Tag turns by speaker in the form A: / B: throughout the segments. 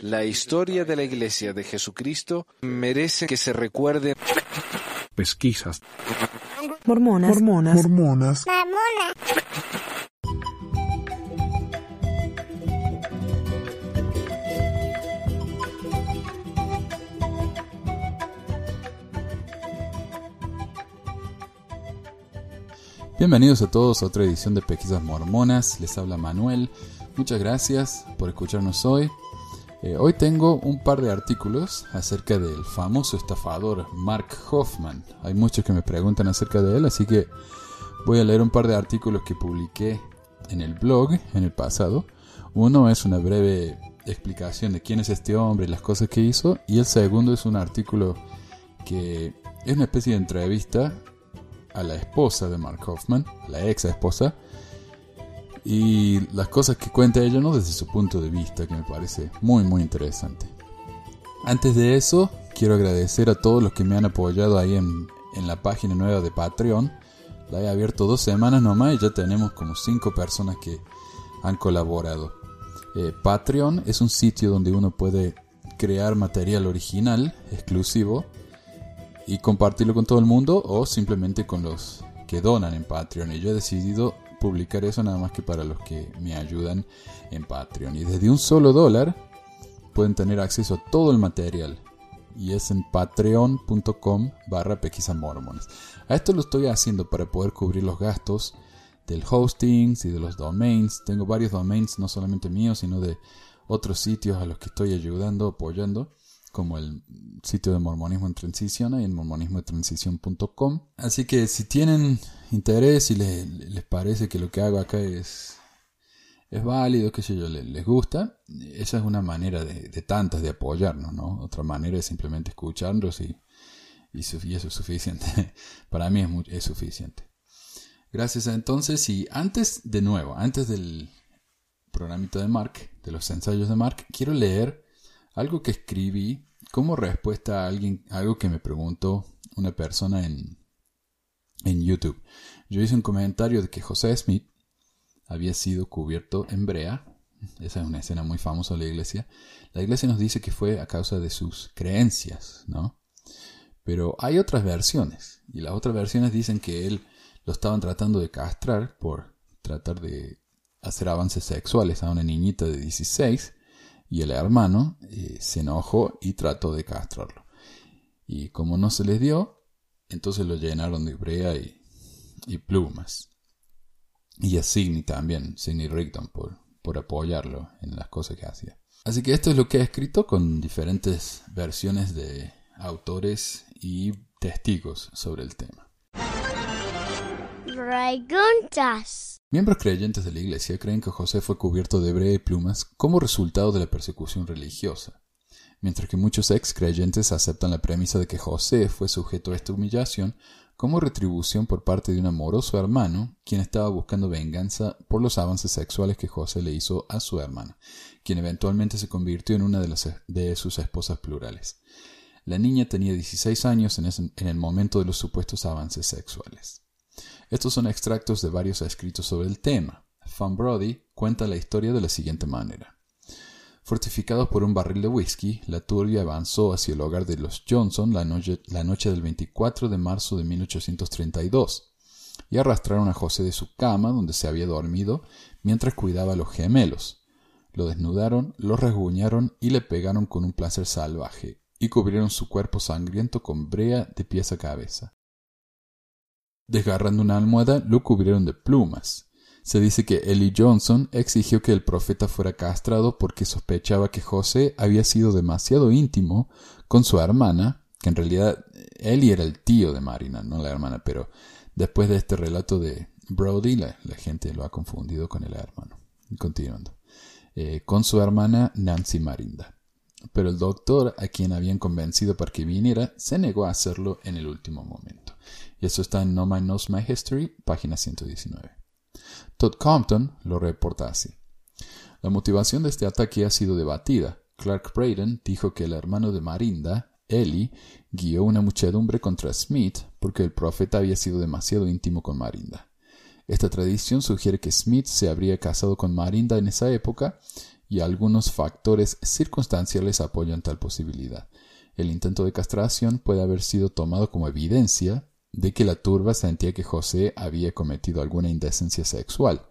A: La historia de la Iglesia de Jesucristo merece que se recuerde.
B: Pesquisas.
C: Mormonas.
B: Mormonas.
D: Mormonas.
E: Bienvenidos a todos a otra edición de Pesquisas Mormonas. Les habla Manuel. Muchas gracias por escucharnos hoy. Eh, hoy tengo un par de artículos acerca del famoso estafador Mark Hoffman. Hay muchos que me preguntan acerca de él, así que voy a leer un par de artículos que publiqué en el blog en el pasado. Uno es una breve explicación de quién es este hombre y las cosas que hizo. Y el segundo es un artículo que es una especie de entrevista a la esposa de Mark Hoffman, la ex esposa, y las cosas que cuenta ella desde su punto de vista, que me parece muy muy interesante. Antes de eso, quiero agradecer a todos los que me han apoyado ahí en, en la página nueva de Patreon. La he abierto dos semanas nomás y ya tenemos como cinco personas que han colaborado. Eh, Patreon es un sitio donde uno puede crear material original, exclusivo, y compartirlo con todo el mundo o simplemente con los que donan en Patreon. Y yo he decidido publicar eso nada más que para los que me ayudan en Patreon. Y desde un solo dólar pueden tener acceso a todo el material. Y es en patreon.com barra mormones. A esto lo estoy haciendo para poder cubrir los gastos del hosting y de los domains. Tengo varios domains, no solamente míos, sino de otros sitios a los que estoy ayudando, apoyando como el sitio de Mormonismo en Transición y en mormonismotransición.com. Así que si tienen interés y les, parece que lo que hago acá es, es válido, que sé yo, les, gusta, esa es una manera de, tantas de apoyarnos, ¿no? Otra manera es simplemente escucharnos y, y, eso es suficiente. Para mí es, suficiente. Gracias entonces y antes de nuevo, antes del programita de Mark, de los ensayos de Mark, quiero leer algo que escribí como respuesta a alguien, algo que me preguntó una persona en, en YouTube. Yo hice un comentario de que José Smith había sido cubierto en brea. Esa es una escena muy famosa de la iglesia. La iglesia nos dice que fue a causa de sus creencias, ¿no? Pero hay otras versiones. Y las otras versiones dicen que él lo estaban tratando de castrar por tratar de hacer avances sexuales a una niñita de 16 y el hermano eh, se enojó y trató de castrarlo. Y como no se les dio, entonces lo llenaron de brea y, plumas. Y a Sidney también, Sidney Rigdon, por, por apoyarlo en las cosas que hacía. Así que esto es lo que he escrito con diferentes versiones de autores y testigos sobre el tema. Miembros creyentes de la Iglesia creen que José fue cubierto de brea y plumas como resultado de la persecución religiosa, mientras que muchos ex creyentes aceptan la premisa de que José fue sujeto a esta humillación como retribución por parte de un amoroso hermano, quien estaba buscando venganza por los avances sexuales que José le hizo a su hermana, quien eventualmente se convirtió en una de, sus esposas plurales. La niña tenía 16 años en el momento de los supuestos avances sexuales. Estos son extractos de varios escritos sobre el tema. Fan Brody cuenta la historia de la siguiente manera. Fortificados por un barril de whisky, la turbia avanzó hacia el hogar de los Johnson la noche, la noche del 24 de marzo de 1832 y arrastraron a José de su cama donde se había dormido mientras cuidaba a los gemelos. Lo desnudaron, lo rasguñaron y le pegaron con un placer salvaje y cubrieron su cuerpo sangriento con brea de pies a cabeza. Desgarrando una almohada, lo cubrieron de plumas. Se dice que Eli Johnson exigió que el profeta fuera castrado porque sospechaba que José había sido demasiado íntimo con su hermana, que en realidad Eli era el tío de Marina, no la hermana, pero después de este relato de Brody, la, gente lo ha confundido con el hermano. Continuando. Eh, con su hermana Nancy Marinda. Pero el doctor, a quien habían convencido para que viniera, se negó a hacerlo en el último momento. Y eso está en No Man Knows My History, página 119. Todd Compton lo reporta así. La motivación de este ataque ha sido debatida. Clark Braden dijo que el hermano de Marinda, Eli, guió una muchedumbre contra Smith porque el profeta había sido demasiado íntimo con Marinda. Esta tradición sugiere que Smith se habría casado con Marinda en esa época y algunos factores circunstanciales apoyan tal posibilidad. El intento de castración puede haber sido tomado como evidencia de que la turba sentía que José había cometido alguna indecencia sexual.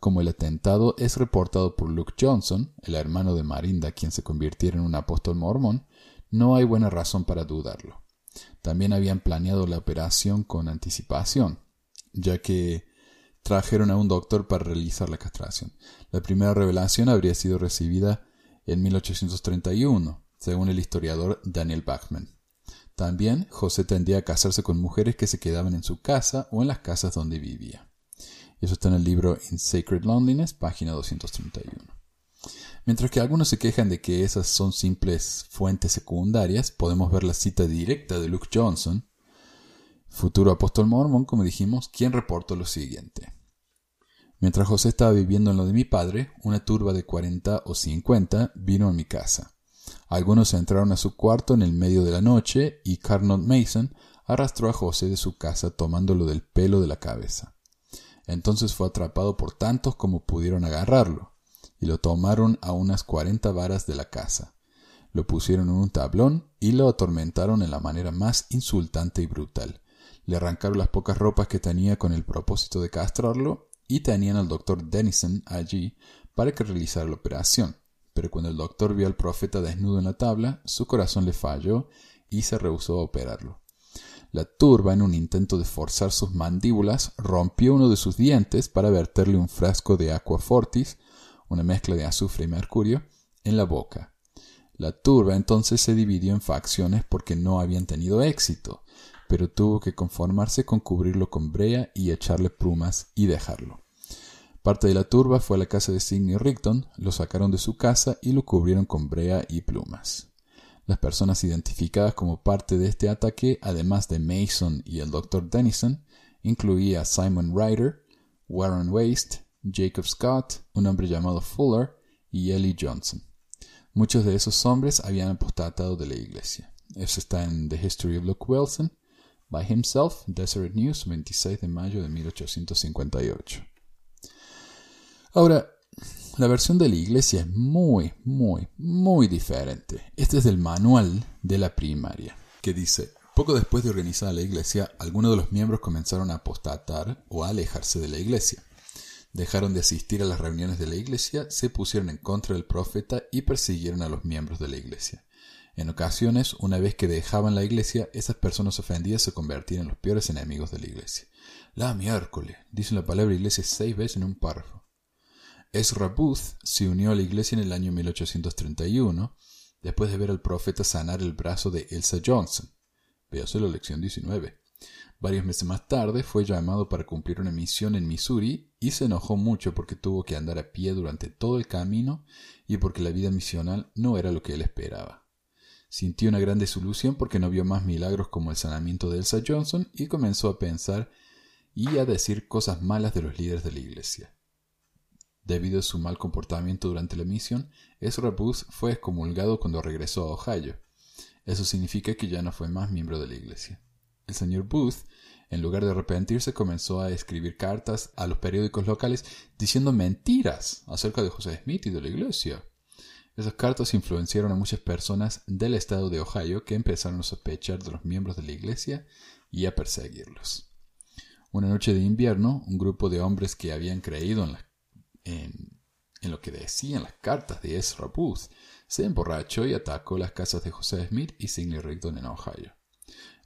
E: Como el atentado es reportado por Luke Johnson, el hermano de Marinda quien se convirtiera en un apóstol mormón, no hay buena razón para dudarlo. También habían planeado la operación con anticipación, ya que trajeron a un doctor para realizar la castración. La primera revelación habría sido recibida en 1831, según el historiador Daniel Bachman. También José tendía a casarse con mujeres que se quedaban en su casa o en las casas donde vivía. Eso está en el libro In Sacred Loneliness, página 231. Mientras que algunos se quejan de que esas son simples fuentes secundarias, podemos ver la cita directa de Luke Johnson, futuro apóstol mormón, como dijimos, quien reportó lo siguiente. Mientras José estaba viviendo en lo de mi padre, una turba de cuarenta o cincuenta vino a mi casa. Algunos entraron a su cuarto en el medio de la noche y Carnot Mason arrastró a José de su casa tomándolo del pelo de la cabeza. Entonces fue atrapado por tantos como pudieron agarrarlo, y lo tomaron a unas cuarenta varas de la casa. Lo pusieron en un tablón y lo atormentaron en la manera más insultante y brutal le arrancaron las pocas ropas que tenía con el propósito de castrarlo y tenían al doctor Denison allí para que realizara la operación. Pero cuando el doctor vio al profeta desnudo en la tabla, su corazón le falló y se rehusó a operarlo. La turba, en un intento de forzar sus mandíbulas, rompió uno de sus dientes para verterle un frasco de aqua fortis, una mezcla de azufre y mercurio, en la boca. La turba entonces se dividió en facciones porque no habían tenido éxito pero tuvo que conformarse con cubrirlo con brea y echarle plumas y dejarlo. Parte de la turba fue a la casa de Sidney Rigdon, lo sacaron de su casa y lo cubrieron con brea y plumas. Las personas identificadas como parte de este ataque, además de Mason y el Dr. Denison, incluía Simon Ryder, Warren Waste, Jacob Scott, un hombre llamado Fuller y Ellie Johnson. Muchos de esos hombres habían apostatado de la iglesia. Eso está en The History of Luke Wilson, by himself, Deseret News, 26 de mayo de 1858. Ahora, la versión de la iglesia es muy, muy, muy diferente. Este es el manual de la primaria, que dice, poco después de organizada la iglesia, algunos de los miembros comenzaron a apostatar o a alejarse de la iglesia. Dejaron de asistir a las reuniones de la iglesia, se pusieron en contra del profeta y persiguieron a los miembros de la iglesia. En ocasiones, una vez que dejaban la iglesia, esas personas ofendidas se convertían en los peores enemigos de la iglesia. La miércoles, dice la palabra iglesia seis veces en un párrafo. Ezra Booth se unió a la iglesia en el año 1831, después de ver al profeta sanar el brazo de Elsa Johnson. Véase la lección 19. Varios meses más tarde fue llamado para cumplir una misión en Missouri y se enojó mucho porque tuvo que andar a pie durante todo el camino y porque la vida misional no era lo que él esperaba. Sintió una gran desilusión porque no vio más milagros como el sanamiento de Elsa Johnson y comenzó a pensar y a decir cosas malas de los líderes de la iglesia. Debido a su mal comportamiento durante la misión, Ezra Booth fue excomulgado cuando regresó a Ohio. Eso significa que ya no fue más miembro de la iglesia. El señor Booth, en lugar de arrepentirse, comenzó a escribir cartas a los periódicos locales diciendo mentiras acerca de José Smith y de la iglesia. Esas cartas influenciaron a muchas personas del estado de Ohio que empezaron a sospechar de los miembros de la iglesia y a perseguirlos. Una noche de invierno, un grupo de hombres que habían creído en, lo que decían las cartas de Ezra Booth se emborrachó y atacó las casas de José Smith y Sidney Rigdon en Ohio.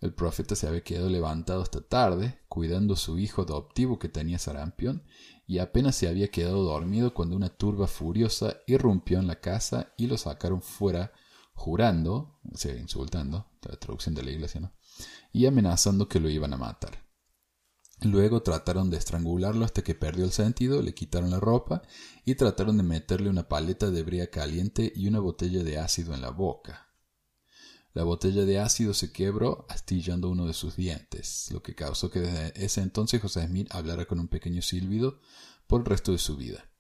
E: El profeta se había quedado levantado esta tarde, cuidando a su hijo adoptivo que tenía sarampión, y apenas se había quedado dormido cuando una turba furiosa irrumpió en la casa y lo sacaron fuera, jurando, o sea, insultando, la traducción de la iglesia. Y amenazando que lo iban a matar. Luego trataron de estrangularlo hasta que perdió el sentido, le quitaron la ropa y trataron de meterle una paleta de brea caliente y una botella de ácido en la boca. La botella de ácido se quebró astillando uno de sus dientes, lo que causó que desde ese entonces José Smith hablara con un pequeño silbido por el resto de su vida.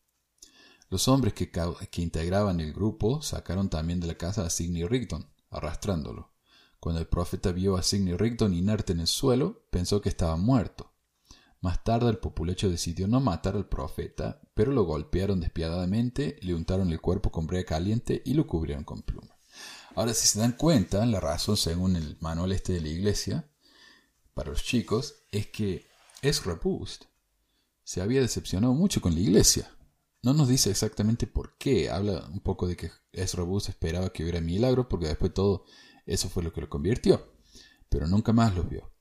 E: Los hombres que, que integraban el grupo sacaron también de la casa a Sidney Rigdon, arrastrándolo. Cuando el profeta vio a Sidney Rigdon inerte en el suelo, pensó que estaba muerto. Más tarde el populacho decidió no matar al profeta, pero lo golpearon despiadadamente, le untaron el cuerpo con brea caliente y lo cubrieron con pluma. Ahora, si se dan cuenta, la razón, según el manual este de la iglesia, para los chicos, es que Boost se había decepcionado mucho con la iglesia. No nos dice exactamente por qué. Habla un poco de que Ezra Boost esperaba que hubiera milagro, porque después todo eso fue lo que lo convirtió. Pero nunca más los vio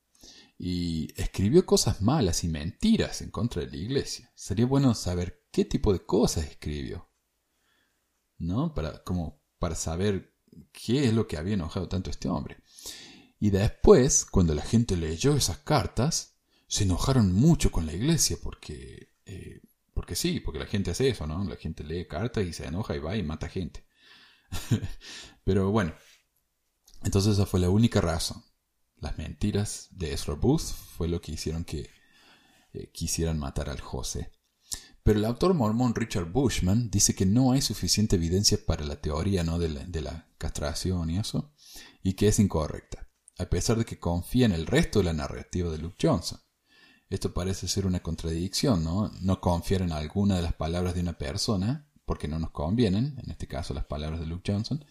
E: y escribió cosas malas y mentiras en contra de la iglesia. Sería bueno saber qué tipo de cosas escribió. ¿No? Para, como para saber qué es lo que había enojado tanto a este hombre. Y después, cuando la gente leyó esas cartas, se enojaron mucho con la iglesia porque, eh, porque sí, porque la gente hace eso, ¿no? La gente lee cartas y se enoja y va y mata gente. Pero bueno, entonces esa fue la única razón las mentiras de Ezra Booth fue lo que hicieron que eh, quisieran matar al José. Pero el autor mormón Richard Bushman dice que no hay suficiente evidencia para la teoría ¿no? de, la, castración y eso, y que es incorrecta, a pesar de que confía en el resto de la narrativa de Luke Johnson. Esto parece ser una contradicción, ¿no? No confiar en alguna de las palabras de una persona, porque no nos convienen, en este caso las palabras de Luke Johnson,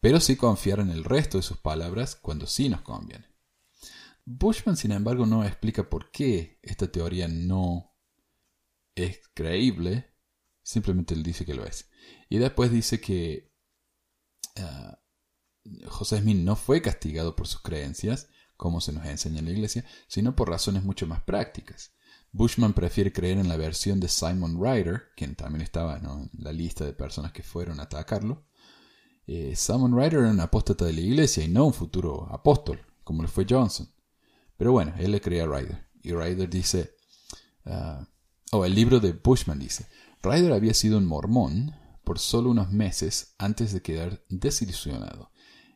E: pero sí confiar en el resto de sus palabras cuando sí nos conviene. Bushman, sin embargo, no explica por qué esta teoría no es creíble, simplemente él dice que lo es. Y después dice que ah, José Smith no fue castigado por sus creencias, como se nos enseña en la iglesia, sino por razones mucho más prácticas. Bushman prefiere creer en la versión de Simon Ryder, quien también estaba en la lista de personas que fueron a atacarlo. Eh, Simon Ryder era un apóstata de la iglesia y no un futuro apóstol, como lo fue Johnson. Pero bueno, él le creía a Ryder. Y Ryder dice, ah, o oh, el libro de Bushman dice, Ryder había sido un mormón por solo unos meses antes de quedar desilusionado.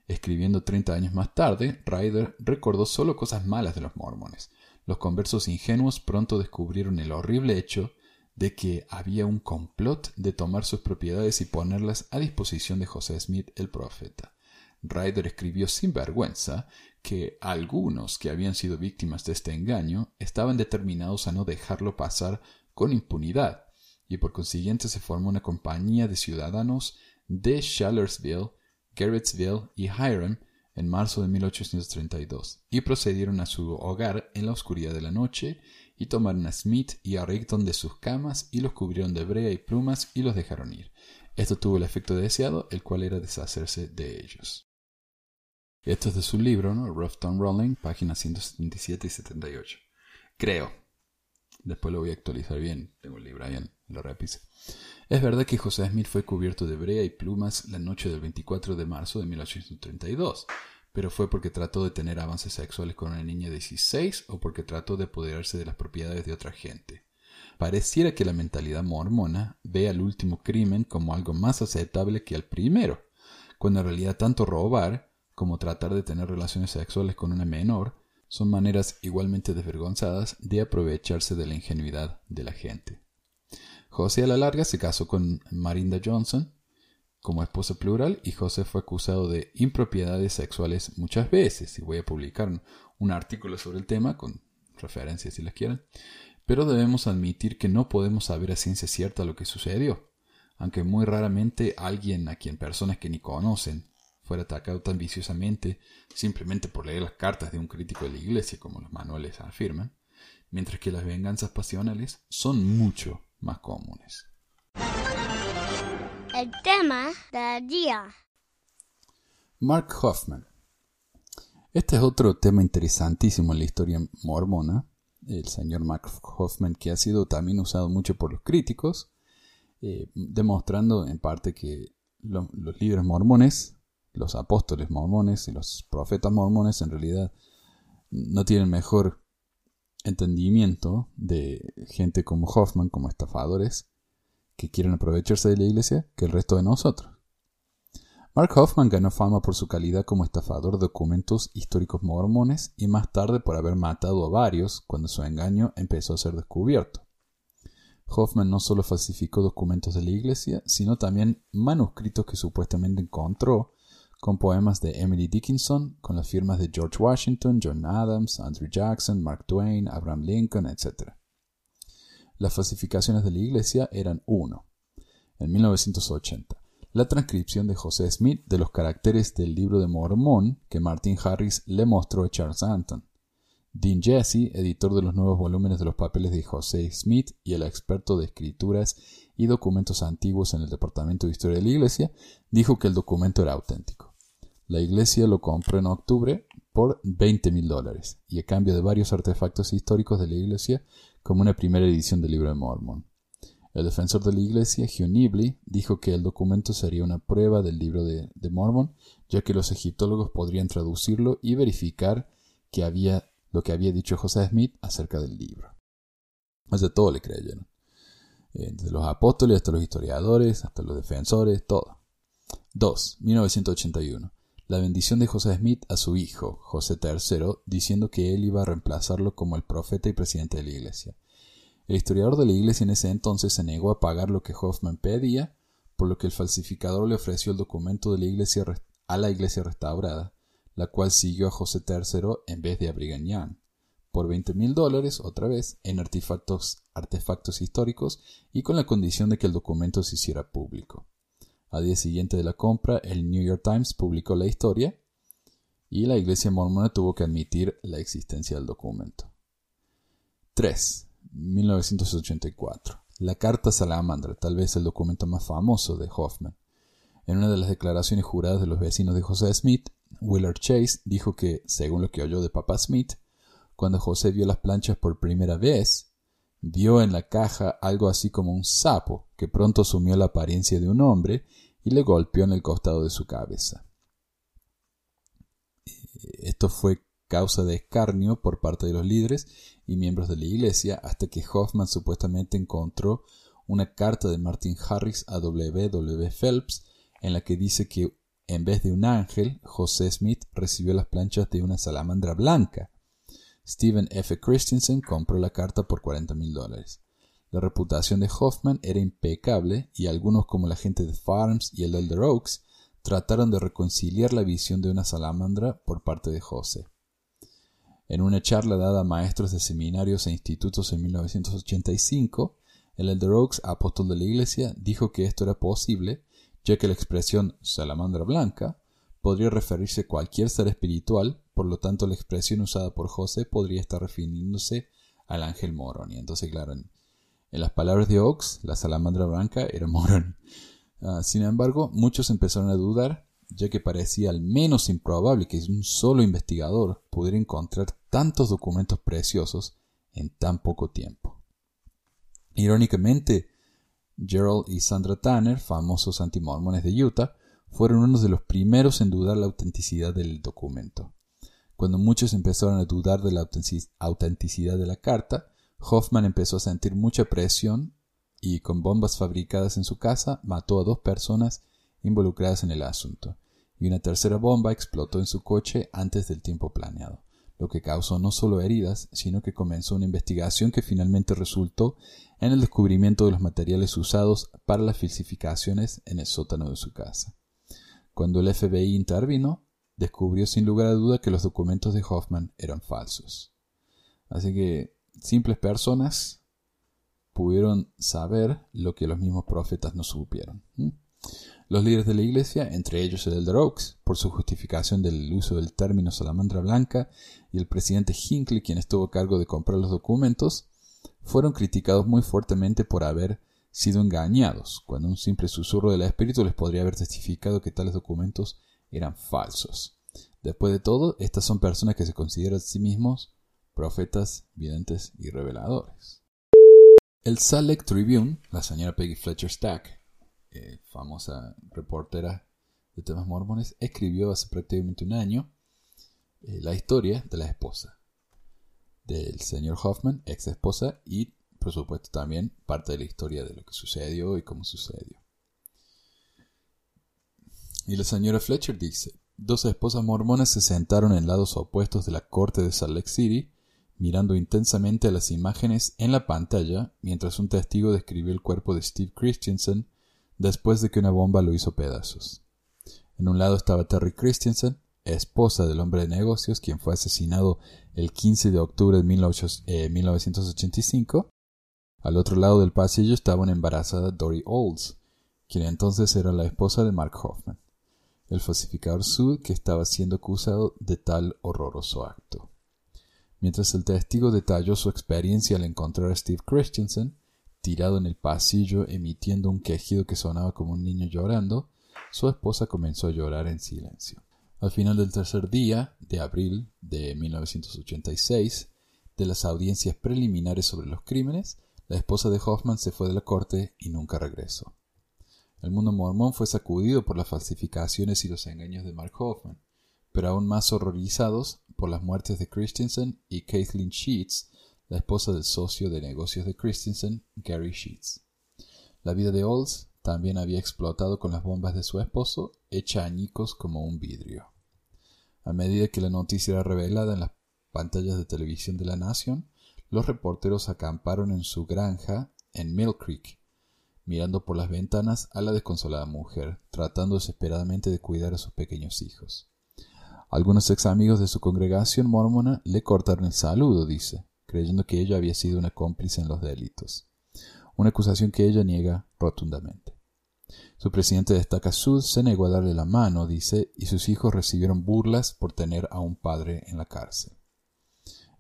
E: Escribiendo 30 años más tarde, Ryder recordó solo cosas malas de los mormones. Los conversos ingenuos pronto descubrieron el horrible hecho de que había un complot de tomar sus propiedades y ponerlas a disposición de José Smith el profeta. Ryder escribió sin vergüenza que algunos que habían sido víctimas de este engaño estaban determinados a no dejarlo pasar con impunidad, y por consiguiente se formó una compañía de ciudadanos de Shallersville, Garrettsville y Hiram en marzo de 1832, y procedieron a su hogar en la oscuridad de la noche, y tomaron a Smith y a Rigdon de sus camas, y los cubrieron de brea y plumas, y los dejaron ir. Esto tuvo el efecto deseado, el cual era deshacerse de ellos. Esto es de su libro, ¿no? Rough Town Rolling, páginas 177 y 78. Creo. Después lo voy a actualizar bien. Tengo el libro ahí en la repise. Es verdad que José Smith fue cubierto de brea y plumas la noche del 24 de marzo de 1832, pero fue porque trató de tener avances sexuales con una niña de 16 o porque trató de apoderarse de las propiedades de otra gente. Pareciera que la mentalidad mormona ve al último crimen como algo más aceptable que al primero, cuando en realidad tanto robar como tratar de tener relaciones sexuales con una menor, son maneras igualmente desvergonzadas de aprovecharse de la ingenuidad de la gente. José a la larga se casó con Marinda Johnson como esposa plural y José fue acusado de impropiedades sexuales muchas veces y voy a publicar un artículo sobre el tema con referencias si las quieren, pero debemos admitir que no podemos saber a ciencia cierta lo que sucedió, aunque muy raramente alguien a quien personas que ni conocen fuera atacado tan viciosamente simplemente por leer las cartas de un crítico de la Iglesia, como los manuales afirman, mientras que las venganzas pasionales son mucho más comunes.
D: El tema del día.
E: Mark Hoffman. Este es otro tema interesantísimo en la historia mormona, el señor Mark Hoffman, que ha sido también usado mucho por los críticos, eh, demostrando en parte que los líderes mormones los apóstoles mormones y los profetas mormones en realidad no tienen mejor entendimiento de gente como Hoffman, como estafadores, que quieren aprovecharse de la iglesia, que el resto de nosotros. Mark Hoffman ganó fama por su calidad como estafador de documentos históricos mormones y más tarde por haber matado a varios cuando su engaño empezó a ser descubierto. Hoffman no solo falsificó documentos de la iglesia, sino también manuscritos que supuestamente encontró con poemas de Emily Dickinson, con las firmas de George Washington, John Adams, Andrew Jackson, Mark Twain, Abraham Lincoln, etc. Las falsificaciones de la iglesia eran 1. En 1980, la transcripción de José Smith de los caracteres del libro de Mormón que Martin Harris le mostró a Charles Anton. Dean Jesse, editor de los nuevos volúmenes de los papeles de José Smith y el experto de escrituras y documentos antiguos en el Departamento de Historia de la Iglesia, dijo que el documento era auténtico. La Iglesia lo compró en octubre por 20 mil dólares y a cambio de varios artefactos históricos de la Iglesia como una primera edición del libro de Mormon. El defensor de la Iglesia, Hugh Nibley, dijo que el documento sería una prueba del libro de, de Mormon, ya que los egiptólogos podrían traducirlo y verificar que había lo que había dicho José Smith acerca del libro. Más de todo le creyeron. Eh, desde los apóstoles hasta los historiadores, hasta los defensores, todo. 2. 1981. La bendición de José Smith a su hijo, José III, diciendo que él iba a reemplazarlo como el profeta y presidente de la iglesia. El historiador de la iglesia en ese entonces se negó a pagar lo que Hoffman pedía, por lo que el falsificador le ofreció el documento de la iglesia a la iglesia restaurada, la cual siguió a José III en vez de a Brigham Young, por 20 mil dólares, otra vez, en artefactos, artefactos históricos y con la condición de que el documento se hiciera público. Al día siguiente de la compra, el New York Times publicó la historia y la iglesia mormona tuvo que admitir la existencia del documento. 3. 1984. La Carta Salamandra, tal vez el documento más famoso de Hoffman. En una de las declaraciones juradas de los vecinos de José Smith, Willard Chase dijo que, según lo que oyó de Papa Smith, cuando José vio las planchas por primera vez, vio en la caja algo así como un sapo que pronto asumió la apariencia de un hombre y le golpeó en el costado de su cabeza. Esto fue causa de escarnio por parte de los líderes y miembros de la iglesia hasta que Hoffman supuestamente encontró una carta de Martin Harris a W. W. Phelps en la que dice que en vez de un ángel, José Smith recibió las planchas de una salamandra blanca. Stephen F. Christensen compró la carta por 40 mil dólares. La reputación de Hoffman era impecable y algunos como la gente de Farms y el Elder Oaks trataron de reconciliar la visión de una salamandra por parte de José. En una charla dada a maestros de seminarios e institutos en 1985, el Elder Oaks, apóstol de la Iglesia, dijo que esto era posible ya que la expresión salamandra blanca podría referirse a cualquier ser espiritual, por lo tanto la expresión usada por José podría estar refiriéndose al ángel Moroni. Entonces, claro, en, las palabras de Ox, la salamandra blanca era Moroni. Ah, sin embargo, muchos empezaron a dudar, ya que parecía al menos improbable que un solo investigador pudiera encontrar tantos documentos preciosos en tan poco tiempo. Irónicamente, Gerald y Sandra Tanner, famosos antimormones de Utah, fueron unos de los primeros en dudar la autenticidad del documento. Cuando muchos empezaron a dudar de la autenticidad de la carta, Hoffman empezó a sentir mucha presión y con bombas fabricadas en su casa mató a dos personas involucradas en el asunto, y una tercera bomba explotó en su coche antes del tiempo planeado lo que causó no solo heridas, sino que comenzó una investigación que finalmente resultó en el descubrimiento de los materiales usados para las falsificaciones en el sótano de su casa. Cuando el FBI intervino, descubrió sin lugar a duda que los documentos de Hoffman eran falsos. Así que simples personas pudieron saber lo que los mismos profetas no supieron. Los líderes de la iglesia, entre ellos el Elder Oaks, por su justificación del uso del término salamandra blanca, y el presidente Hinckley, quien estuvo a cargo de comprar los documentos, fueron criticados muy fuertemente por haber sido engañados, cuando un simple susurro del espíritu les podría haber testificado que tales documentos eran falsos. Después de todo, estas son personas que se consideran a sí mismos profetas, videntes y reveladores. El Salt Tribune, la señora Peggy Fletcher Stack, eh, famosa reportera de temas mormones, escribió hace prácticamente un año eh, la historia de la esposa del señor Hoffman, ex esposa, y por supuesto también parte de la historia de lo que sucedió y cómo sucedió. Y la señora Fletcher dice, dos esposas mormonas se sentaron en lados opuestos de la corte de Salt Lake City, mirando intensamente a las imágenes en la pantalla mientras un testigo describió el cuerpo de Steve Christensen después de que una bomba lo hizo pedazos. En un lado estaba Terry Christensen, esposa del hombre de negocios, quien fue asesinado el 15 de octubre de 1985. Al otro lado del pasillo estaba una embarazada Dory Olds, quien entonces era la esposa de Mark Hoffman, el falsificador sud que estaba siendo acusado de tal horroroso acto. Mientras el testigo detalló su experiencia al encontrar a Steve Christensen, tirado en el pasillo emitiendo un quejido que sonaba como un niño llorando, su esposa comenzó a llorar en silencio. Al final del tercer día de abril de 1986, de las audiencias preliminares sobre los crímenes, la esposa de Hoffman se fue de la corte y nunca regresó. El mundo mormón fue sacudido por las falsificaciones y los engaños de Mark Hoffman, pero aún más horrorizados por las muertes de Christensen y Kathleen Sheets, la esposa del socio de negocios de Christensen, Gary Sheets. La vida de Olds también había explotado con las bombas de su esposo, hecha añicos como un vidrio. A medida que la noticia era revelada en las pantallas de televisión de la nación, los reporteros acamparon en su granja en Mill Creek, mirando por las ventanas a la desconsolada mujer, tratando desesperadamente de cuidar a sus pequeños hijos. Algunos ex amigos de su congregación mormona le cortaron el saludo, dice, creyendo que ella había sido una cómplice en los delitos, una acusación que ella niega rotundamente. Su presidente destaca Sud se negó a darle la mano, dice, y sus hijos recibieron burlas por tener a un padre en la cárcel.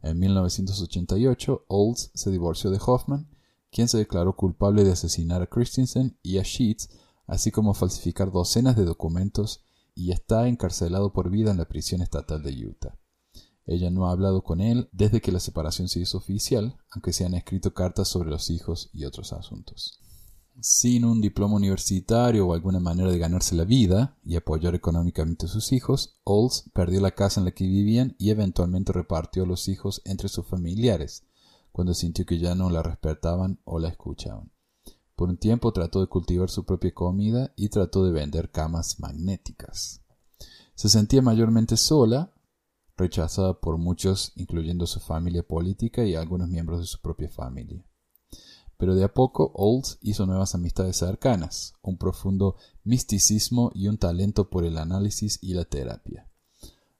E: En 1988, Olds se divorció de Hoffman, quien se declaró culpable de asesinar a Christensen y a Sheets, así como falsificar docenas de documentos, y está encarcelado por vida en la prisión estatal de Utah. Ella no ha hablado con él desde que la separación se hizo oficial, aunque se han escrito cartas sobre los hijos y otros asuntos. Sin un diploma universitario o alguna manera de ganarse la vida y apoyar económicamente a sus hijos, Olds perdió la casa en la que vivían y eventualmente repartió a los hijos entre sus familiares, cuando sintió que ya no la respetaban o la escuchaban. Por un tiempo trató de cultivar su propia comida y trató de vender camas magnéticas. Se sentía mayormente sola, rechazada por muchos, incluyendo su familia política y algunos miembros de su propia familia pero de a poco Olds hizo nuevas amistades cercanas, un profundo misticismo y un talento por el análisis y la terapia.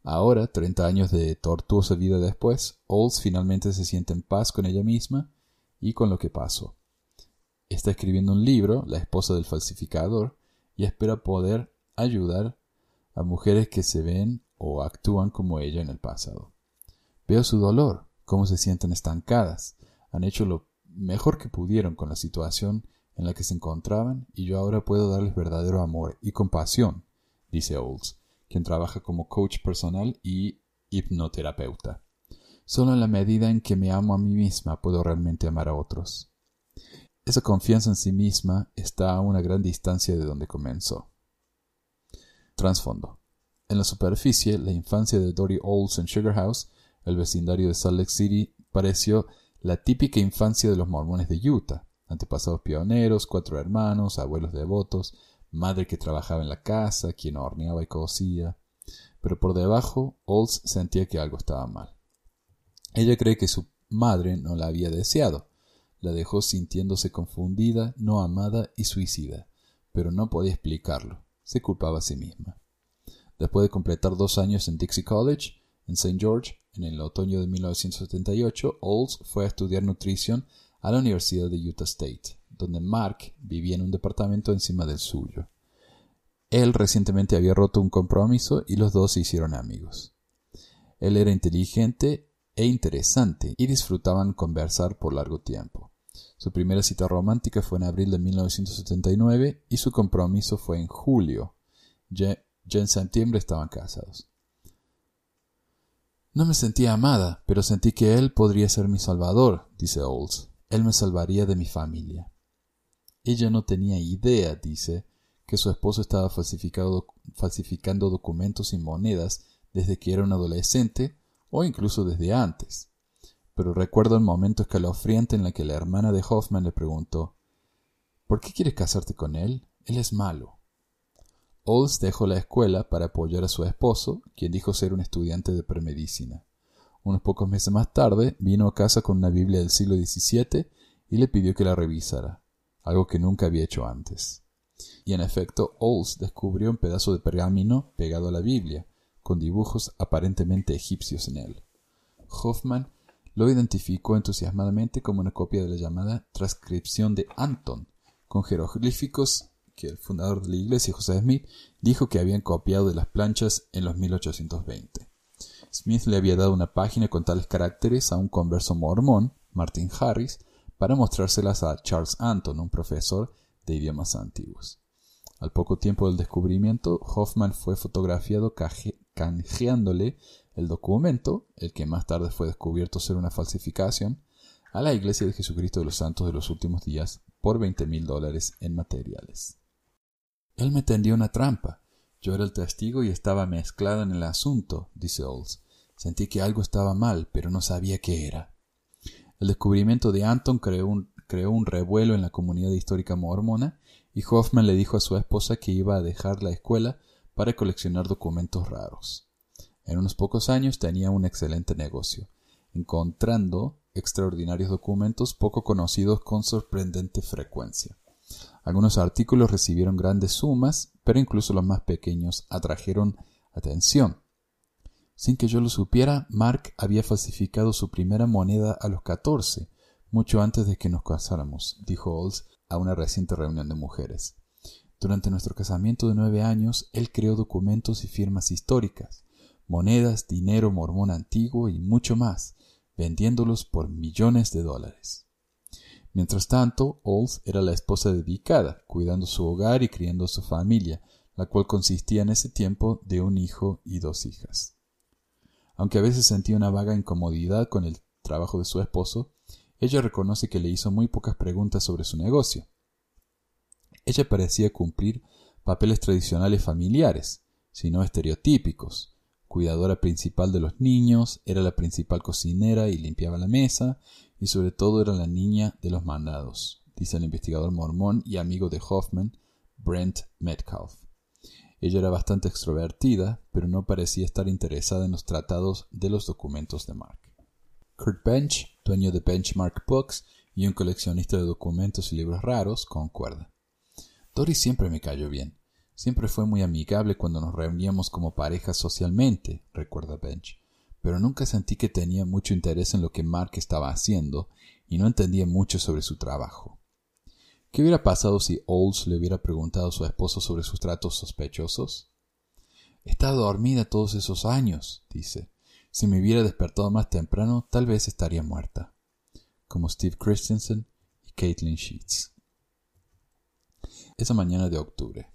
E: Ahora, treinta años de tortuosa vida después, Olds finalmente se siente en paz con ella misma y con lo que pasó. Está escribiendo un libro, La esposa del falsificador, y espera poder ayudar a mujeres que se ven o actúan como ella en el pasado. Veo su dolor, cómo se sienten estancadas, han hecho lo mejor que pudieron con la situación en la que se encontraban y yo ahora puedo darles verdadero amor y compasión, dice Olds, quien trabaja como coach personal y hipnoterapeuta. Solo en la medida en que me amo a mí misma puedo realmente amar a otros. Esa confianza en sí misma está a una gran distancia de donde comenzó. Trasfondo. En la superficie, la infancia de Dory Olds en Sugar House, el vecindario de Salt Lake City, pareció la típica infancia de los mormones de Utah, antepasados pioneros, cuatro hermanos, abuelos devotos, madre que trabajaba en la casa, quien horneaba y cosía. Pero por debajo, Olds sentía que algo estaba mal. Ella cree que su madre no la había deseado. La dejó sintiéndose confundida, no amada y suicida, pero no podía explicarlo. Se culpaba a sí misma. Después de completar dos años en Dixie College, en St. George, en el otoño de 1978, Olds fue a estudiar nutrición a la Universidad de Utah State, donde Mark vivía en un departamento encima del suyo. Él recientemente había roto un compromiso y los dos se hicieron amigos. Él era inteligente e interesante y disfrutaban conversar por largo tiempo. Su primera cita romántica fue en abril de 1979 y su compromiso fue en julio. Ya, en septiembre estaban casados. No me sentía amada, pero sentí que él podría ser mi salvador, dice Olds. Él me salvaría de mi familia. Ella no tenía idea, dice, que su esposo estaba falsificando documentos y monedas desde que era un adolescente o incluso desde antes. Pero recuerdo el momento escalofriante en el que la hermana de Hoffman le preguntó ¿Por qué quieres casarte con él? Él es malo. Olds dejó la escuela para apoyar a su esposo, quien dijo ser un estudiante de premedicina. Unos pocos meses más tarde vino a casa con una Biblia del siglo XVII y le pidió que la revisara, algo que nunca había hecho antes. Y en efecto, Olds descubrió un pedazo de pergamino pegado a la Biblia, con dibujos aparentemente egipcios en él. Hoffman lo identificó entusiasmadamente como una copia de la llamada transcripción de Anton, con jeroglíficos que el fundador de la iglesia, José Smith, dijo que habían copiado de las planchas en los 1820. Smith le había dado una página con tales caracteres a un converso mormón, Martin Harris, para mostrárselas a Charles Anton, un profesor de idiomas antiguos. Al poco tiempo del descubrimiento, Hoffman fue fotografiado canjeándole el documento, el que más tarde fue descubierto ser una falsificación, a la Iglesia de Jesucristo de los Santos de los Últimos Días por 20 mil dólares en materiales. Él me tendió una trampa. Yo era el testigo y estaba mezclada en el asunto, dice Olds. Sentí que algo estaba mal, pero no sabía qué era. El descubrimiento de Anton creó un, creó un revuelo en la comunidad histórica mormona y Hoffman le dijo a su esposa que iba a dejar la escuela para coleccionar documentos raros. En unos pocos años tenía un excelente negocio, encontrando extraordinarios documentos poco conocidos con sorprendente frecuencia. Algunos artículos recibieron grandes sumas, pero incluso los más pequeños atrajeron atención. Sin que yo lo supiera, Mark había falsificado su primera moneda a los catorce, mucho antes de que nos casáramos, dijo Olds a una reciente reunión de mujeres. Durante nuestro casamiento de nueve años, él creó documentos y firmas históricas, monedas, dinero mormón antiguo y mucho más, vendiéndolos por millones de dólares. Mientras tanto, Olds era la esposa dedicada, cuidando su hogar y criando a su familia, la cual consistía en ese tiempo de un hijo y dos hijas. Aunque a veces sentía una vaga incomodidad con el trabajo de su esposo, ella reconoce que le hizo muy pocas preguntas sobre su negocio. Ella parecía cumplir papeles tradicionales familiares, sino estereotípicos. Cuidadora principal de los niños, era la principal cocinera y limpiaba la mesa, y sobre todo era la niña de los mandados, dice el investigador mormón y amigo de Hoffman, Brent Metcalf. Ella era bastante extrovertida, pero no parecía estar interesada en los tratados de los documentos de Mark. Kurt Bench, dueño de Benchmark Books y un coleccionista de documentos y libros raros, concuerda. Doris siempre me cayó bien. Siempre fue muy amigable cuando nos reuníamos como pareja socialmente, recuerda Bench pero nunca sentí que tenía mucho interés en lo que Mark estaba haciendo y no entendía mucho sobre su trabajo. ¿Qué hubiera pasado si Olds le hubiera preguntado a su esposo sobre sus tratos sospechosos? He estado dormida todos esos años, dice. Si me hubiera despertado más temprano, tal vez estaría muerta. Como Steve Christensen y Caitlin Sheets. Esa mañana de octubre.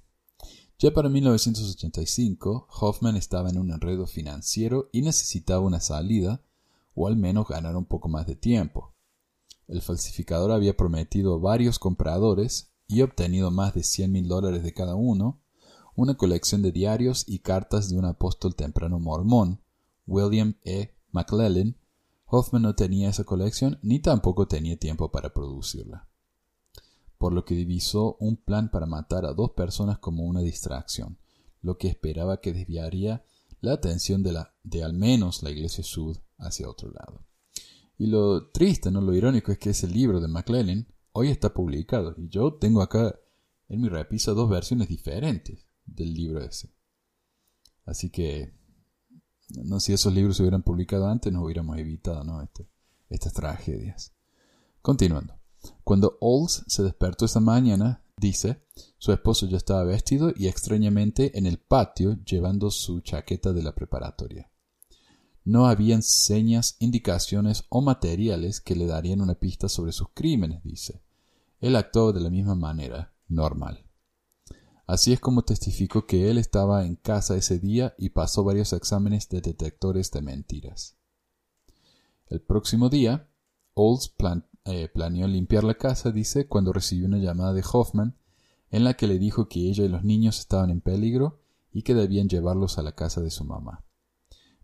E: Ya para 1985, Hoffman estaba en un enredo financiero y necesitaba una salida, o al menos ganar un poco más de tiempo. El falsificador había prometido a varios compradores y obtenido más de 100 mil dólares de cada uno, una colección de diarios y cartas de un apóstol temprano mormón, William E. McClellan. Hoffman no tenía esa colección ni tampoco tenía tiempo para producirla por lo que divisó un plan para matar a dos personas como una distracción, lo que esperaba que desviaría la atención de, de al menos la iglesia sud hacia otro lado. Y lo triste, no lo irónico, es que ese libro de McClellan hoy está publicado y yo tengo acá en mi repisa dos versiones diferentes del libro ese. Así que, no si esos libros se hubieran publicado antes, nos hubiéramos evitado ¿no? Este, estas tragedias. Continuando. Cuando Olds se despertó esa mañana, dice, su esposo ya estaba vestido y extrañamente en el patio llevando su chaqueta de la preparatoria. No habían señas, indicaciones o materiales que le darían una pista sobre sus crímenes, dice. Él actuó de la misma manera, normal. Así es como testificó que él estaba en casa ese día y pasó varios exámenes de detectores de mentiras. El próximo día, Olds eh, planeó limpiar la casa, dice, cuando recibió una llamada de Hoffman en la que le dijo que ella y los niños estaban en peligro y que debían llevarlos a la casa de su mamá.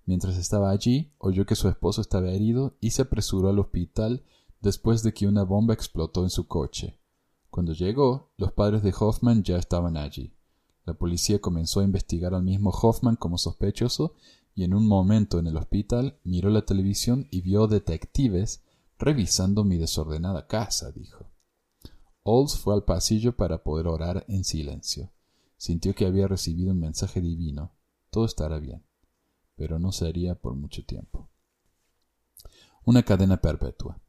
E: Mientras estaba allí, oyó que su esposo estaba herido y se apresuró al hospital después de que una bomba explotó en su coche. Cuando llegó, los padres de Hoffman ya estaban allí. La policía comenzó a investigar al mismo Hoffman como sospechoso y en un momento en el hospital miró la televisión y vio detectives revisando mi desordenada casa, dijo. Olds fue al pasillo para poder orar en silencio. Sintió que había recibido un mensaje divino. Todo estará bien, pero no sería por mucho tiempo. una cadena perpetua.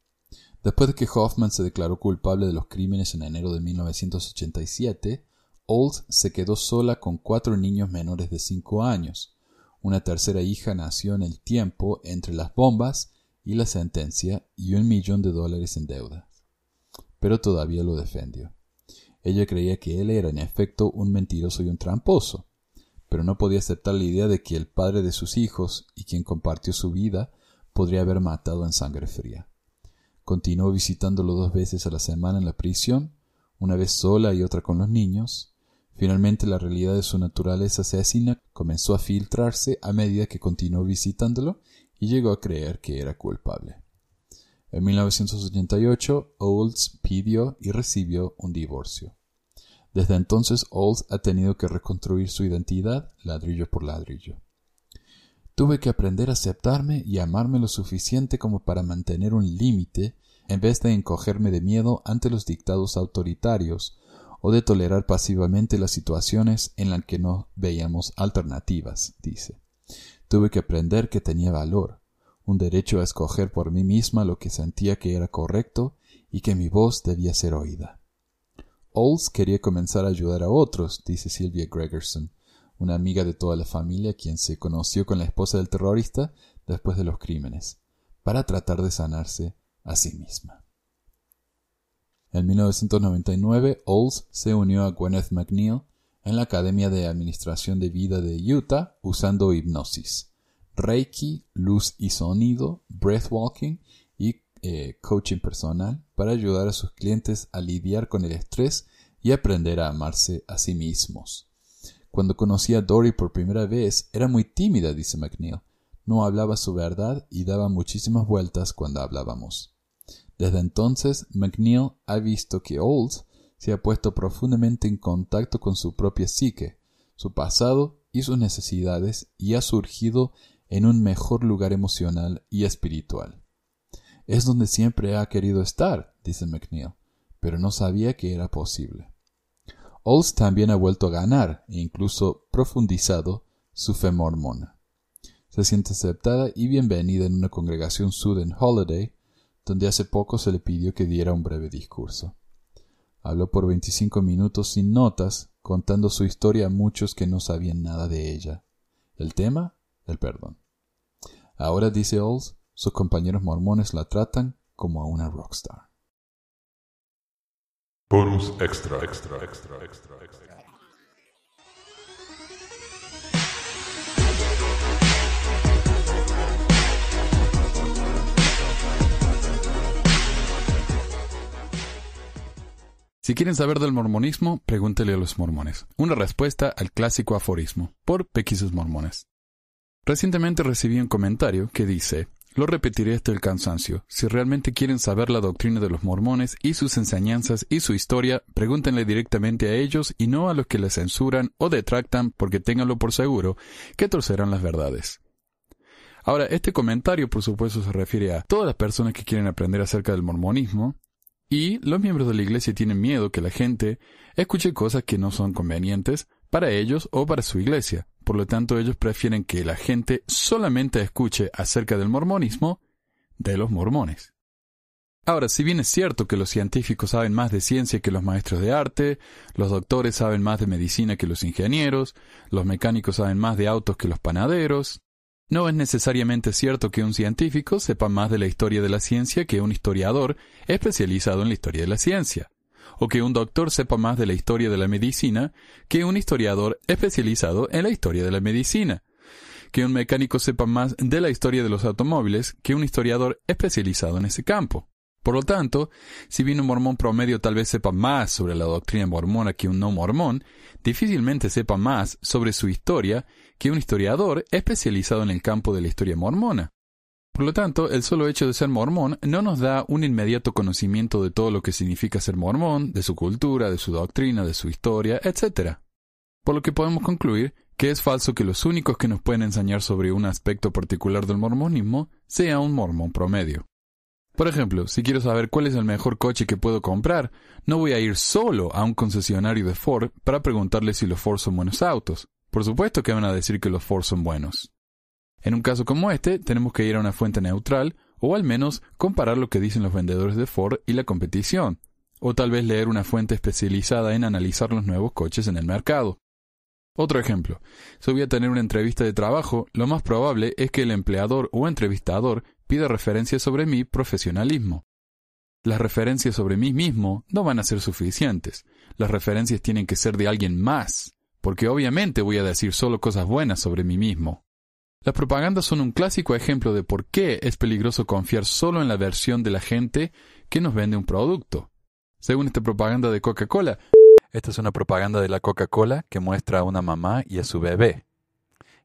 E: Después de que Hoffman se declaró culpable de los crímenes en enero de 1987, Olds se quedó sola con cuatro niños menores de cinco años. Una tercera hija nació en el tiempo entre las bombas y la sentencia y un millón de dólares en deuda. Pero todavía lo defendió. Ella creía que él era en efecto un mentiroso y un tramposo, pero no podía aceptar la idea de que el padre de sus hijos y quien compartió su vida podría haber matado en sangre fría. Continuó visitándolo dos veces a la semana en la prisión, una vez sola y otra con los niños. Finalmente la realidad de su naturaleza asesina comenzó a filtrarse a medida que continuó visitándolo y llegó a creer que era culpable. En 1988, Olds pidió y recibió un divorcio. Desde entonces, Olds ha tenido que reconstruir su identidad ladrillo por ladrillo. Tuve que aprender a aceptarme y amarme lo suficiente como para mantener un límite en vez de encogerme de miedo ante los dictados autoritarios o de tolerar pasivamente las situaciones en las que no veíamos alternativas, dice. Tuve que aprender que tenía valor, un derecho a escoger por mí misma lo que sentía que era correcto y que mi voz debía ser oída. Olds quería comenzar a ayudar a otros, dice Sylvia Gregerson, una amiga de toda la familia quien se conoció con la esposa del terrorista después de los crímenes, para tratar de sanarse a sí misma. En 1999, Olds se unió a Gwyneth McNeil en la Academia de Administración de Vida de Utah usando hipnosis, Reiki, luz y sonido, breathwalking eh, coaching personal para ayudar a sus clientes a lidiar con el estrés y aprender a amarse a sí mismos. Cuando conocí a Dory por primera vez, era muy tímida, dice McNeil. No hablaba su verdad y daba muchísimas vueltas cuando hablábamos. Desde entonces, McNeil ha visto que Olds se ha puesto profundamente en contacto con su propia psique, su pasado y sus necesidades y ha surgido en un mejor lugar emocional y espiritual. Es donde siempre ha querido estar, dice McNeil, pero no sabía que era posible. Olds también ha vuelto a ganar e incluso profundizado su fe mormona. Se siente aceptada y bienvenida en una congregación sud en Holiday, donde hace poco se le pidió que diera un breve discurso. Habló por 25 minutos sin notas, contando su historia a muchos que no sabían nada de ella. El tema, el perdón. Ahora, dice Olds, sus compañeros mormones la tratan como a una rockstar.
B: Bonus extra, extra, extra, extra, extra.
E: Si quieren saber del mormonismo, pregúntele a los mormones. Una respuesta al clásico aforismo, por Pequisos Mormones. Recientemente recibí un comentario que dice, lo repetiré hasta el cansancio. Si realmente quieren saber la doctrina de los mormones y sus enseñanzas y su historia, pregúntenle directamente a ellos y no a los que les censuran o detractan porque ténganlo por seguro que torcerán las verdades. Ahora, este comentario por supuesto se refiere a todas las personas que quieren aprender acerca del mormonismo y los miembros de la iglesia tienen miedo que la gente escuche cosas que no son convenientes para ellos o para su iglesia. Por lo tanto, ellos prefieren que la gente solamente escuche acerca del mormonismo de los mormones. Ahora, si bien es cierto que los científicos saben más de ciencia que los maestros de arte, los doctores saben más de medicina que los ingenieros, los mecánicos saben más de autos que los panaderos, no es necesariamente cierto que un científico sepa más de la historia de la ciencia que un historiador especializado en la historia de la ciencia, o que un doctor sepa más de la historia de la medicina que un historiador especializado en la historia de la medicina, que un mecánico sepa más de la historia de los automóviles que un historiador especializado en ese campo. Por lo tanto, si bien un mormón promedio tal vez sepa más sobre la doctrina mormona que un no mormón, difícilmente sepa más sobre su historia que un historiador especializado en el campo de la historia mormona. Por lo tanto, el solo hecho de ser mormón no nos da un inmediato conocimiento de todo lo que significa ser mormón, de su cultura, de su doctrina, de su historia, etc. Por lo que podemos concluir que es falso que los únicos que nos pueden enseñar sobre un aspecto particular del mormonismo sea un mormón promedio. Por ejemplo, si quiero saber cuál es el mejor coche que puedo comprar, no voy a ir solo a un concesionario de Ford para preguntarle si los Ford son buenos autos. Por supuesto que van a decir que los Ford son buenos. En un caso como este, tenemos que ir a una fuente neutral, o al menos comparar lo que dicen los vendedores de Ford y la competición, o tal vez leer una fuente especializada en analizar los nuevos coches en el mercado. Otro ejemplo, si voy a tener una entrevista de trabajo, lo más probable es que el empleador o entrevistador pida referencias sobre mi profesionalismo. Las referencias sobre mí mismo no van a ser suficientes. Las referencias tienen que ser de alguien más, porque obviamente voy a decir solo cosas buenas sobre mí mismo. Las propagandas son un clásico ejemplo de por qué es peligroso confiar solo en la versión de la gente que nos vende un producto. Según esta propaganda de Coca-Cola, esta es una propaganda de la Coca-Cola que muestra a una mamá y a su bebé.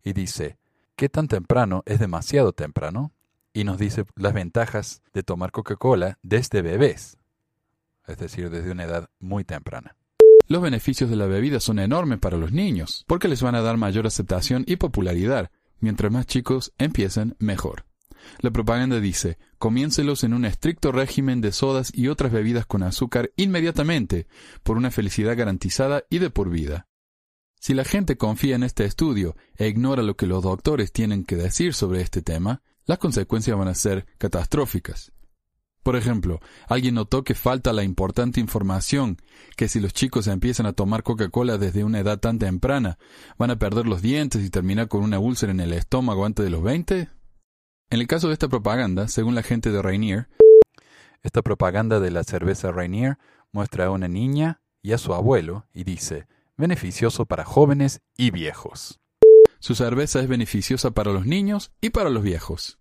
E: Y dice, ¿qué tan temprano es demasiado temprano? Y nos dice las ventajas de tomar Coca-Cola desde bebés, es decir, desde una edad muy temprana. Los beneficios de la bebida son enormes para los niños, porque les van a dar mayor aceptación y popularidad. Mientras más chicos empiecen, mejor. La propaganda dice, comiéncelos en un estricto régimen de sodas y otras bebidas con azúcar inmediatamente, por una felicidad garantizada y de por vida. Si la gente confía en este estudio e ignora lo que los doctores tienen que decir sobre este tema, las consecuencias van a ser catastróficas. Por ejemplo, alguien notó que falta la importante información que si los chicos empiezan a tomar Coca-Cola desde una edad tan temprana, van a perder los dientes y terminar con una úlcera en el estómago antes de los 20? En el caso de esta propaganda, según la gente de Rainier, esta propaganda de la cerveza Rainier muestra a una niña y a su abuelo y dice, beneficioso para jóvenes y viejos. Su cerveza es beneficiosa para los niños y para los viejos.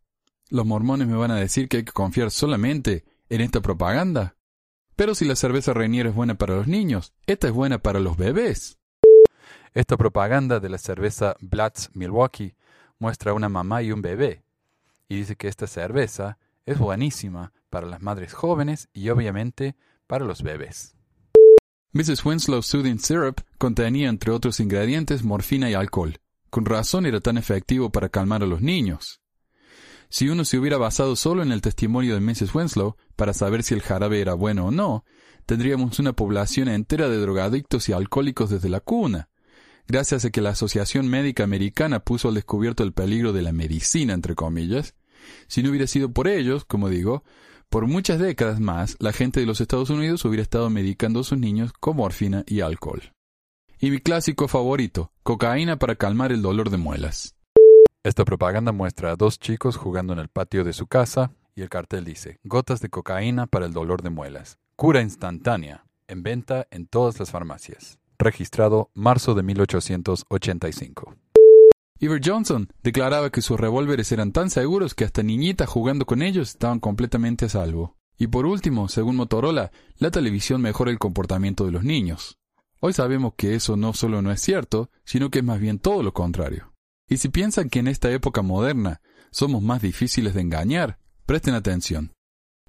E: ¿Los mormones me van a decir que hay que confiar solamente en esta propaganda? Pero si la cerveza Rainier es buena para los niños, esta es buena para los bebés. Esta propaganda de la cerveza Blatz Milwaukee muestra a una mamá y un bebé, y dice que esta cerveza es buenísima para las madres jóvenes y obviamente para los bebés. Mrs. Winslow Soothing Syrup contenía, entre otros ingredientes, morfina y alcohol. Con razón era tan efectivo para calmar a los niños. Si uno se hubiera basado solo en el testimonio de Mrs. Winslow para saber si el jarabe era bueno o no, tendríamos una población entera de drogadictos y alcohólicos desde la cuna. Gracias a que la Asociación Médica Americana puso al descubierto el peligro de la medicina, entre comillas, si no hubiera sido por ellos, como digo, por muchas décadas más, la gente de los Estados Unidos hubiera estado medicando a sus niños con morfina y alcohol. Y mi clásico favorito, cocaína para calmar el dolor de muelas. Esta propaganda muestra a dos chicos jugando en el patio de su casa y el cartel dice, gotas de cocaína para el dolor de muelas. Cura instantánea, en venta en todas las farmacias. Registrado marzo de 1885. Iver Johnson declaraba que sus revólveres eran tan seguros que hasta niñitas jugando con ellos estaban completamente a salvo. Y por último, según Motorola, la televisión mejora el comportamiento de los niños. Hoy sabemos que eso no solo no es cierto, sino que es más bien todo lo contrario. Y si piensan que en esta época moderna somos más difíciles de engañar, presten atención.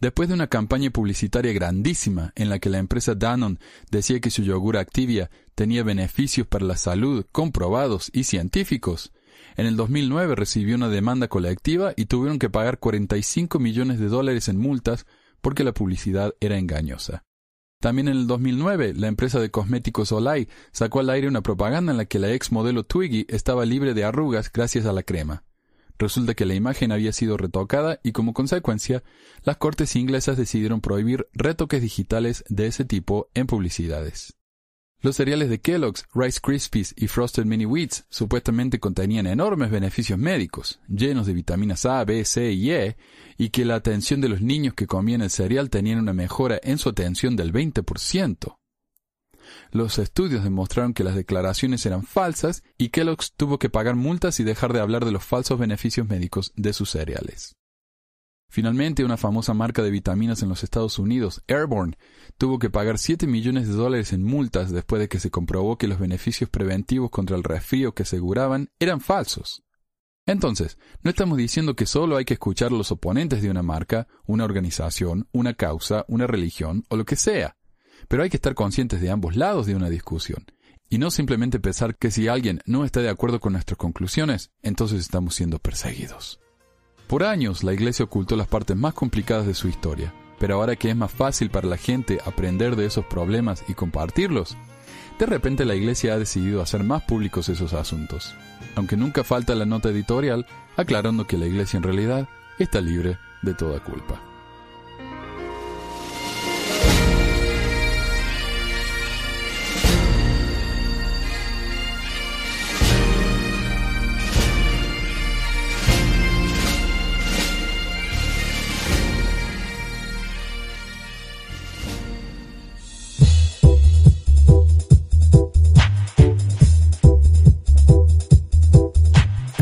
E: Después de una campaña publicitaria grandísima en la que la empresa Danone decía que su yogur Activia tenía beneficios para la salud comprobados y científicos, en el 2009 recibió una demanda colectiva y tuvieron que pagar 45 millones de dólares en multas porque la publicidad era engañosa. También en el 2009, la empresa de cosméticos Olay sacó al aire una propaganda en la que la ex modelo Twiggy estaba libre de arrugas gracias a la crema. Resulta que la imagen había sido retocada y como consecuencia, las cortes inglesas decidieron prohibir retoques digitales de ese tipo en publicidades. Los cereales de Kellogg's, Rice Krispies y Frosted Mini Wheats supuestamente contenían enormes beneficios médicos, llenos de vitaminas A, B, C y E, y que la atención de los niños que comían el cereal tenían una mejora en su atención del 20%. Los estudios demostraron que las declaraciones eran falsas y Kellogg's tuvo que pagar multas y dejar de hablar de los falsos beneficios médicos de sus cereales. Finalmente, una famosa marca de vitaminas en los Estados Unidos, Airborne, tuvo que pagar 7 millones de dólares en multas después de que se comprobó que los beneficios preventivos contra el resfrío que aseguraban eran falsos. Entonces, no estamos diciendo que solo hay que escuchar a los oponentes de una marca, una organización, una causa, una religión o lo que sea, pero hay que estar conscientes de ambos lados de una discusión, y no simplemente pensar que si alguien no está de acuerdo con nuestras conclusiones, entonces estamos siendo perseguidos. Por años la Iglesia ocultó las partes más complicadas de su historia, pero ahora que es más fácil para la gente aprender de esos problemas y compartirlos, de repente la Iglesia ha decidido hacer más públicos esos asuntos, aunque nunca falta la nota editorial aclarando que la Iglesia en realidad está libre de toda culpa.